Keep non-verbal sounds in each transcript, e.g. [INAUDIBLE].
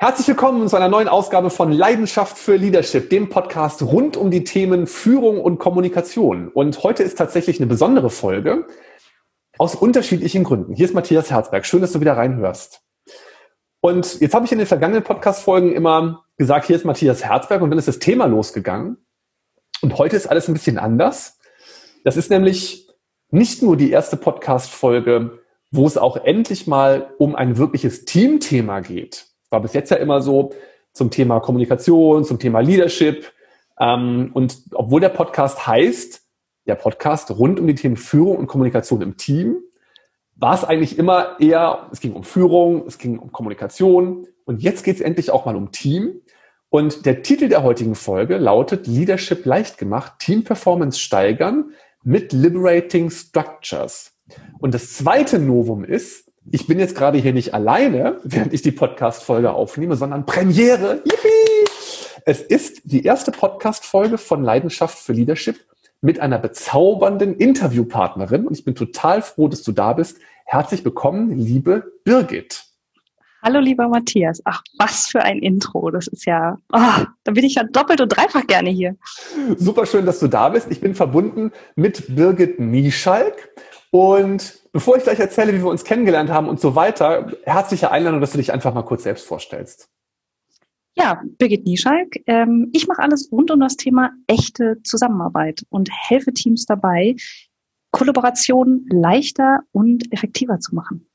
Herzlich willkommen zu einer neuen Ausgabe von Leidenschaft für Leadership, dem Podcast rund um die Themen Führung und Kommunikation. Und heute ist tatsächlich eine besondere Folge aus unterschiedlichen Gründen. Hier ist Matthias Herzberg. Schön, dass du wieder reinhörst. Und jetzt habe ich in den vergangenen Podcast-Folgen immer gesagt, hier ist Matthias Herzberg und dann ist das Thema losgegangen. Und heute ist alles ein bisschen anders. Das ist nämlich nicht nur die erste Podcast-Folge, wo es auch endlich mal um ein wirkliches Teamthema geht war bis jetzt ja immer so zum Thema Kommunikation, zum Thema Leadership. Ähm, und obwohl der Podcast heißt, der Podcast rund um die Themen Führung und Kommunikation im Team, war es eigentlich immer eher, es ging um Führung, es ging um Kommunikation und jetzt geht es endlich auch mal um Team. Und der Titel der heutigen Folge lautet Leadership leicht gemacht, Team Performance steigern mit Liberating Structures. Und das zweite Novum ist, ich bin jetzt gerade hier nicht alleine, während ich die Podcast-Folge aufnehme, sondern Premiere. Yippie! Es ist die erste Podcast-Folge von Leidenschaft für Leadership mit einer bezaubernden Interviewpartnerin und ich bin total froh, dass du da bist. Herzlich willkommen, liebe Birgit. Hallo, lieber Matthias. Ach, was für ein Intro. Das ist ja, oh, da bin ich ja doppelt und dreifach gerne hier. Super schön, dass du da bist. Ich bin verbunden mit Birgit Mieschalk und Bevor ich gleich erzähle, wie wir uns kennengelernt haben und so weiter, herzliche Einladung, dass du dich einfach mal kurz selbst vorstellst. Ja, Birgit Nieschalk. Ähm, ich mache alles rund um das Thema echte Zusammenarbeit und helfe Teams dabei, Kollaboration leichter und effektiver zu machen.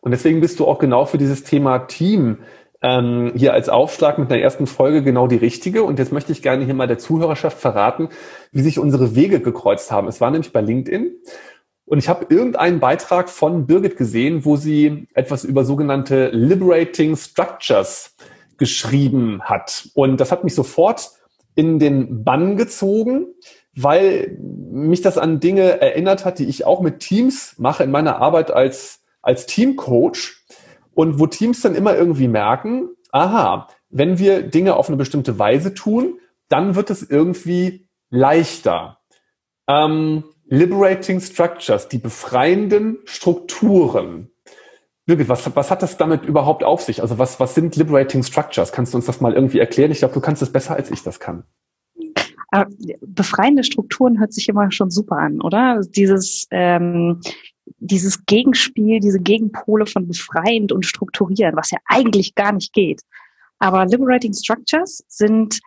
Und deswegen bist du auch genau für dieses Thema Team ähm, hier als Aufschlag mit einer ersten Folge genau die richtige. Und jetzt möchte ich gerne hier mal der Zuhörerschaft verraten, wie sich unsere Wege gekreuzt haben. Es war nämlich bei LinkedIn und ich habe irgendeinen Beitrag von Birgit gesehen, wo sie etwas über sogenannte Liberating Structures geschrieben hat. Und das hat mich sofort in den Bann gezogen, weil mich das an Dinge erinnert hat, die ich auch mit Teams mache in meiner Arbeit als, als Teamcoach. Und wo Teams dann immer irgendwie merken, aha, wenn wir Dinge auf eine bestimmte Weise tun, dann wird es irgendwie leichter. Ähm, Liberating Structures, die befreienden Strukturen. Birgit, was, was hat das damit überhaupt auf sich? Also was, was sind Liberating Structures? Kannst du uns das mal irgendwie erklären? Ich glaube, du kannst es besser, als ich das kann. Äh, befreiende Strukturen hört sich immer schon super an, oder? Dieses, ähm, dieses Gegenspiel, diese Gegenpole von befreiend und strukturieren, was ja eigentlich gar nicht geht. Aber Liberating Structures sind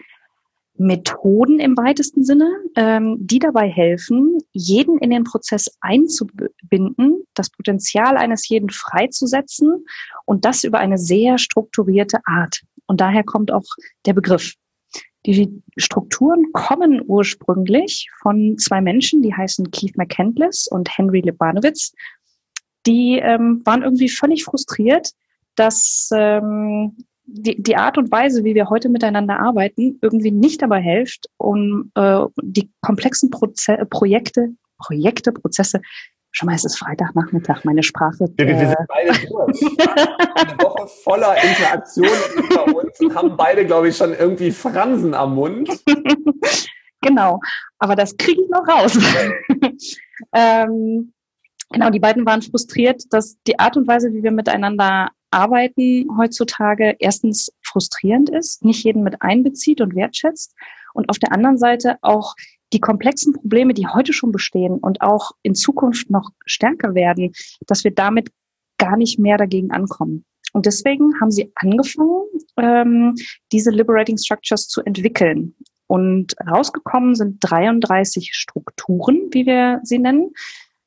Methoden im weitesten Sinne, ähm, die dabei helfen, jeden in den Prozess einzubinden, das Potenzial eines jeden freizusetzen und das über eine sehr strukturierte Art. Und daher kommt auch der Begriff. Die Strukturen kommen ursprünglich von zwei Menschen, die heißen Keith McCandless und Henry Libanowitz. Die ähm, waren irgendwie völlig frustriert, dass ähm, die, die Art und Weise, wie wir heute miteinander arbeiten, irgendwie nicht dabei hilft, um äh, die komplexen Proze Projekte, Projekte, Prozesse, schon mal, es ist Freitagnachmittag, meine Sprache. Wir, wir sind äh, beide [LAUGHS] durch. Eine Woche voller Interaktion hinter uns und haben beide, glaube ich, schon irgendwie Fransen am Mund. [LAUGHS] genau, aber das kriege ich noch raus. [LAUGHS] ähm, genau, die beiden waren frustriert, dass die Art und Weise, wie wir miteinander Arbeiten heutzutage erstens frustrierend ist, nicht jeden mit einbezieht und wertschätzt und auf der anderen Seite auch die komplexen Probleme, die heute schon bestehen und auch in Zukunft noch stärker werden, dass wir damit gar nicht mehr dagegen ankommen. Und deswegen haben sie angefangen, ähm, diese Liberating Structures zu entwickeln. Und rausgekommen sind 33 Strukturen, wie wir sie nennen,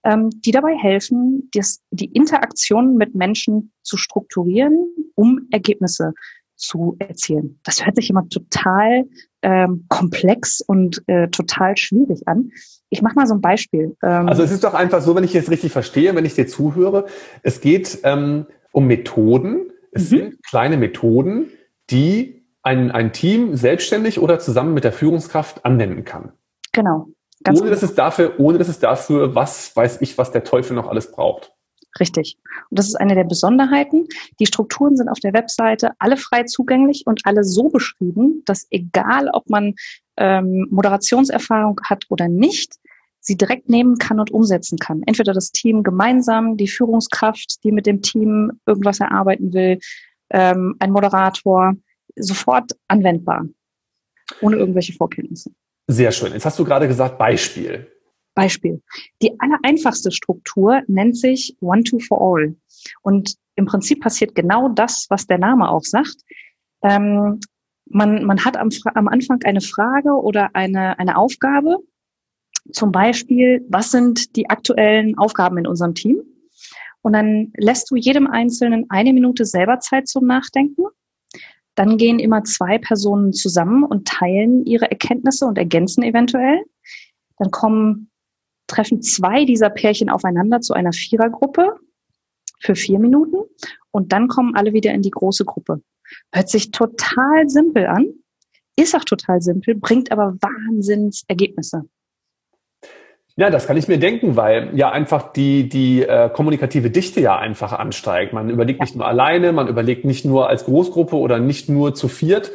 ähm, die dabei helfen, das, die Interaktion mit Menschen zu strukturieren, um Ergebnisse zu erzielen. Das hört sich immer total ähm, komplex und äh, total schwierig an. Ich mache mal so ein Beispiel. Ähm, also es ist doch einfach so, wenn ich jetzt richtig verstehe, wenn ich dir zuhöre, es geht ähm, um Methoden. Es mhm. sind kleine Methoden, die ein, ein Team selbstständig oder zusammen mit der Führungskraft anwenden kann. Genau. Ganz ohne, dass es dafür, ohne dass es dafür, was weiß ich, was der Teufel noch alles braucht. Richtig. Und das ist eine der Besonderheiten. Die Strukturen sind auf der Webseite alle frei zugänglich und alle so beschrieben, dass egal, ob man ähm, Moderationserfahrung hat oder nicht, sie direkt nehmen kann und umsetzen kann. Entweder das Team gemeinsam, die Führungskraft, die mit dem Team irgendwas erarbeiten will, ähm, ein Moderator, sofort anwendbar, ohne irgendwelche Vorkenntnisse. Sehr schön. Jetzt hast du gerade gesagt Beispiel. Beispiel. Die allereinfachste Struktur nennt sich One-Two-For-All. Und im Prinzip passiert genau das, was der Name auch sagt. Ähm, man, man hat am, am Anfang eine Frage oder eine, eine Aufgabe. Zum Beispiel, was sind die aktuellen Aufgaben in unserem Team? Und dann lässt du jedem Einzelnen eine Minute selber Zeit zum Nachdenken. Dann gehen immer zwei Personen zusammen und teilen ihre Erkenntnisse und ergänzen eventuell. Dann kommen, treffen zwei dieser Pärchen aufeinander zu einer Vierergruppe für vier Minuten und dann kommen alle wieder in die große Gruppe. Hört sich total simpel an, ist auch total simpel, bringt aber Wahnsinnsergebnisse. Ja, das kann ich mir denken, weil ja einfach die, die äh, kommunikative Dichte ja einfach ansteigt. Man überlegt nicht nur alleine, man überlegt nicht nur als Großgruppe oder nicht nur zu viert,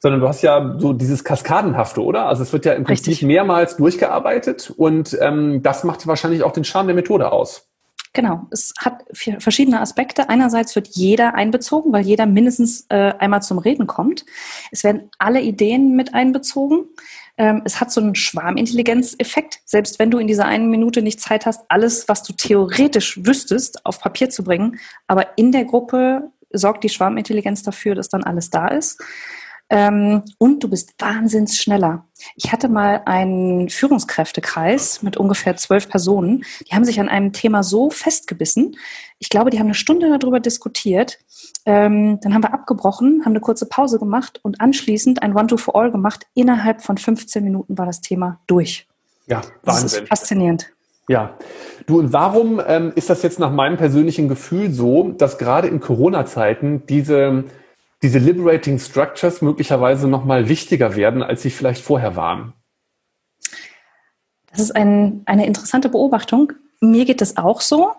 sondern du hast ja so dieses Kaskadenhafte, oder? Also es wird ja im Prinzip Richtig. mehrmals durchgearbeitet und ähm, das macht wahrscheinlich auch den Charme der Methode aus. Genau, es hat verschiedene Aspekte. Einerseits wird jeder einbezogen, weil jeder mindestens äh, einmal zum Reden kommt. Es werden alle Ideen mit einbezogen. Ähm, es hat so einen Schwarmintelligenzeffekt. Selbst wenn du in dieser einen Minute nicht Zeit hast, alles, was du theoretisch wüsstest, auf Papier zu bringen, aber in der Gruppe sorgt die Schwarmintelligenz dafür, dass dann alles da ist. Ähm, und du bist wahnsinns schneller. Ich hatte mal einen Führungskräftekreis mit ungefähr zwölf Personen. Die haben sich an einem Thema so festgebissen. Ich glaube, die haben eine Stunde darüber diskutiert. Ähm, dann haben wir abgebrochen, haben eine kurze Pause gemacht und anschließend ein One-to-For-All gemacht. Innerhalb von 15 Minuten war das Thema durch. Ja, Wahnsinn. Das ist faszinierend. Ja, du und warum ähm, ist das jetzt nach meinem persönlichen Gefühl so, dass gerade in Corona-Zeiten diese diese Liberating Structures möglicherweise nochmal wichtiger werden, als sie vielleicht vorher waren? Das ist ein, eine interessante Beobachtung. Mir geht es auch so.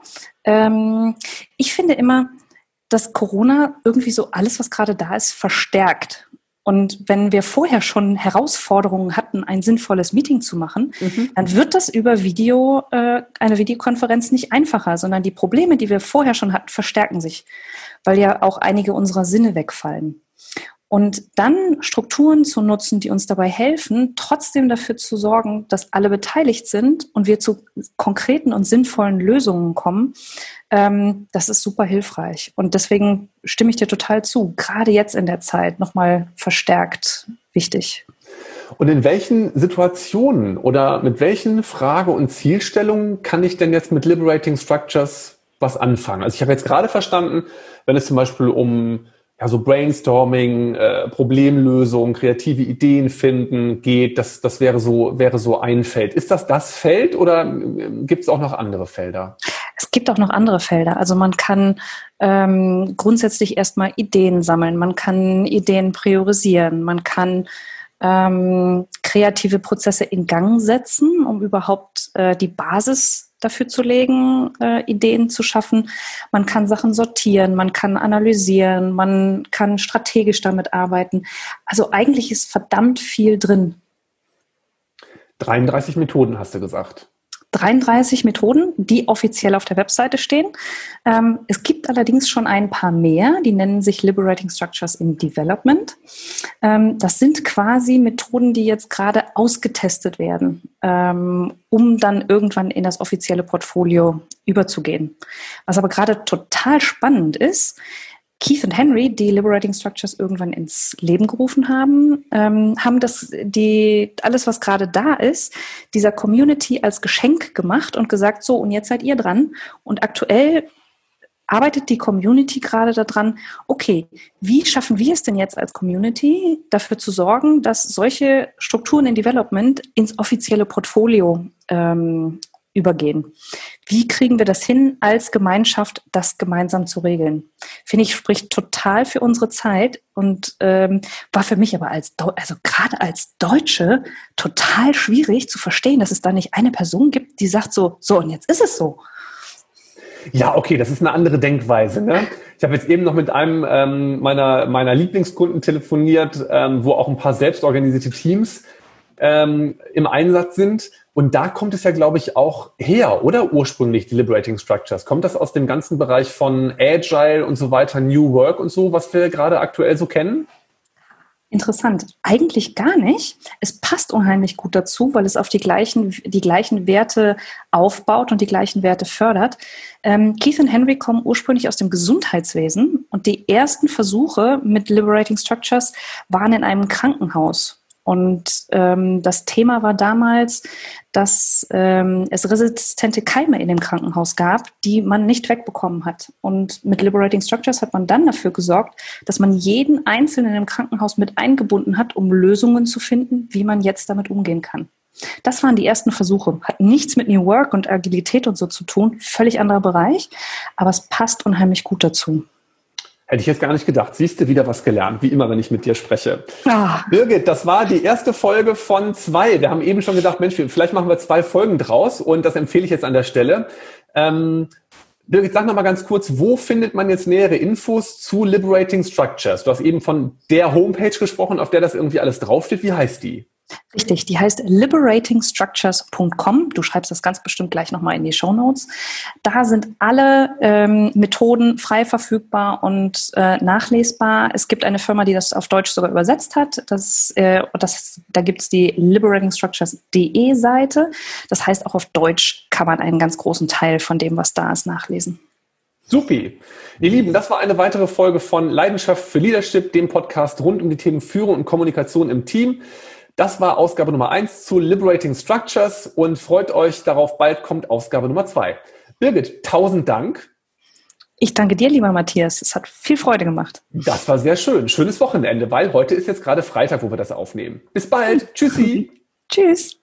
Ähm, ich finde immer, dass Corona irgendwie so alles, was gerade da ist, verstärkt. Und wenn wir vorher schon Herausforderungen hatten, ein sinnvolles Meeting zu machen, mhm. dann wird das über Video, äh, eine Videokonferenz nicht einfacher, sondern die Probleme, die wir vorher schon hatten, verstärken sich weil ja auch einige unserer Sinne wegfallen. Und dann Strukturen zu nutzen, die uns dabei helfen, trotzdem dafür zu sorgen, dass alle beteiligt sind und wir zu konkreten und sinnvollen Lösungen kommen, ähm, das ist super hilfreich. Und deswegen stimme ich dir total zu. Gerade jetzt in der Zeit nochmal verstärkt wichtig. Und in welchen Situationen oder mit welchen Frage- und Zielstellungen kann ich denn jetzt mit Liberating Structures was anfangen? Also ich habe jetzt gerade verstanden, wenn es zum Beispiel um ja, so Brainstorming, äh, Problemlösung, kreative Ideen finden geht, das, das wäre, so, wäre so ein Feld. Ist das das Feld oder äh, gibt es auch noch andere Felder? Es gibt auch noch andere Felder. Also man kann ähm, grundsätzlich erstmal Ideen sammeln, man kann Ideen priorisieren, man kann ähm, kreative Prozesse in Gang setzen, um überhaupt äh, die Basis dafür zu legen, äh, Ideen zu schaffen. Man kann Sachen sortieren, man kann analysieren, man kann strategisch damit arbeiten. Also eigentlich ist verdammt viel drin. 33 Methoden hast du gesagt. 33 Methoden, die offiziell auf der Webseite stehen. Ähm, es gibt allerdings schon ein paar mehr, die nennen sich Liberating Structures in Development. Ähm, das sind quasi Methoden, die jetzt gerade ausgetestet werden, ähm, um dann irgendwann in das offizielle Portfolio überzugehen. Was aber gerade total spannend ist, Keith und Henry, die Liberating Structures irgendwann ins Leben gerufen haben, ähm, haben das, die, alles, was gerade da ist, dieser Community als Geschenk gemacht und gesagt, so, und jetzt seid ihr dran. Und aktuell arbeitet die Community gerade daran, okay, wie schaffen wir es denn jetzt als Community, dafür zu sorgen, dass solche Strukturen in Development ins offizielle Portfolio ähm, übergehen. Wie kriegen wir das hin, als Gemeinschaft das gemeinsam zu regeln? Finde ich, spricht total für unsere Zeit und ähm, war für mich aber als, also gerade als Deutsche total schwierig zu verstehen, dass es da nicht eine Person gibt, die sagt so, so und jetzt ist es so. Ja, okay, das ist eine andere Denkweise. Ne? Ich habe jetzt eben noch mit einem ähm, meiner, meiner Lieblingskunden telefoniert, ähm, wo auch ein paar selbstorganisierte Teams ähm, im Einsatz sind. Und da kommt es ja, glaube ich, auch her, oder ursprünglich, die Liberating Structures? Kommt das aus dem ganzen Bereich von Agile und so weiter, New Work und so, was wir gerade aktuell so kennen? Interessant. Eigentlich gar nicht. Es passt unheimlich gut dazu, weil es auf die gleichen, die gleichen Werte aufbaut und die gleichen Werte fördert. Ähm, Keith und Henry kommen ursprünglich aus dem Gesundheitswesen und die ersten Versuche mit Liberating Structures waren in einem Krankenhaus. Und ähm, das Thema war damals, dass ähm, es resistente Keime in dem Krankenhaus gab, die man nicht wegbekommen hat. Und mit Liberating Structures hat man dann dafür gesorgt, dass man jeden Einzelnen im Krankenhaus mit eingebunden hat, um Lösungen zu finden, wie man jetzt damit umgehen kann. Das waren die ersten Versuche. Hat nichts mit New Work und Agilität und so zu tun. Völlig anderer Bereich. Aber es passt unheimlich gut dazu. Hätte ich jetzt gar nicht gedacht. Siehst du wieder was gelernt, wie immer, wenn ich mit dir spreche. Ah. Birgit, das war die erste Folge von zwei. Wir haben eben schon gedacht, Mensch, vielleicht machen wir zwei Folgen draus und das empfehle ich jetzt an der Stelle. Ähm, Birgit, sag noch mal ganz kurz, wo findet man jetzt nähere Infos zu Liberating Structures? Du hast eben von der Homepage gesprochen, auf der das irgendwie alles draufsteht. Wie heißt die? Richtig, die heißt liberatingstructures.com. Du schreibst das ganz bestimmt gleich nochmal in die Show Notes. Da sind alle ähm, Methoden frei verfügbar und äh, nachlesbar. Es gibt eine Firma, die das auf Deutsch sogar übersetzt hat. Das, äh, das, da gibt es die liberatingstructures.de Seite. Das heißt, auch auf Deutsch kann man einen ganz großen Teil von dem, was da ist, nachlesen. Supi. Ihr Lieben, das war eine weitere Folge von Leidenschaft für Leadership, dem Podcast rund um die Themen Führung und Kommunikation im Team. Das war Ausgabe Nummer eins zu Liberating Structures und freut euch darauf, bald kommt Ausgabe Nummer zwei. Birgit, tausend Dank. Ich danke dir, lieber Matthias. Es hat viel Freude gemacht. Das war sehr schön. Schönes Wochenende, weil heute ist jetzt gerade Freitag, wo wir das aufnehmen. Bis bald. [LAUGHS] Tschüssi. Tschüss.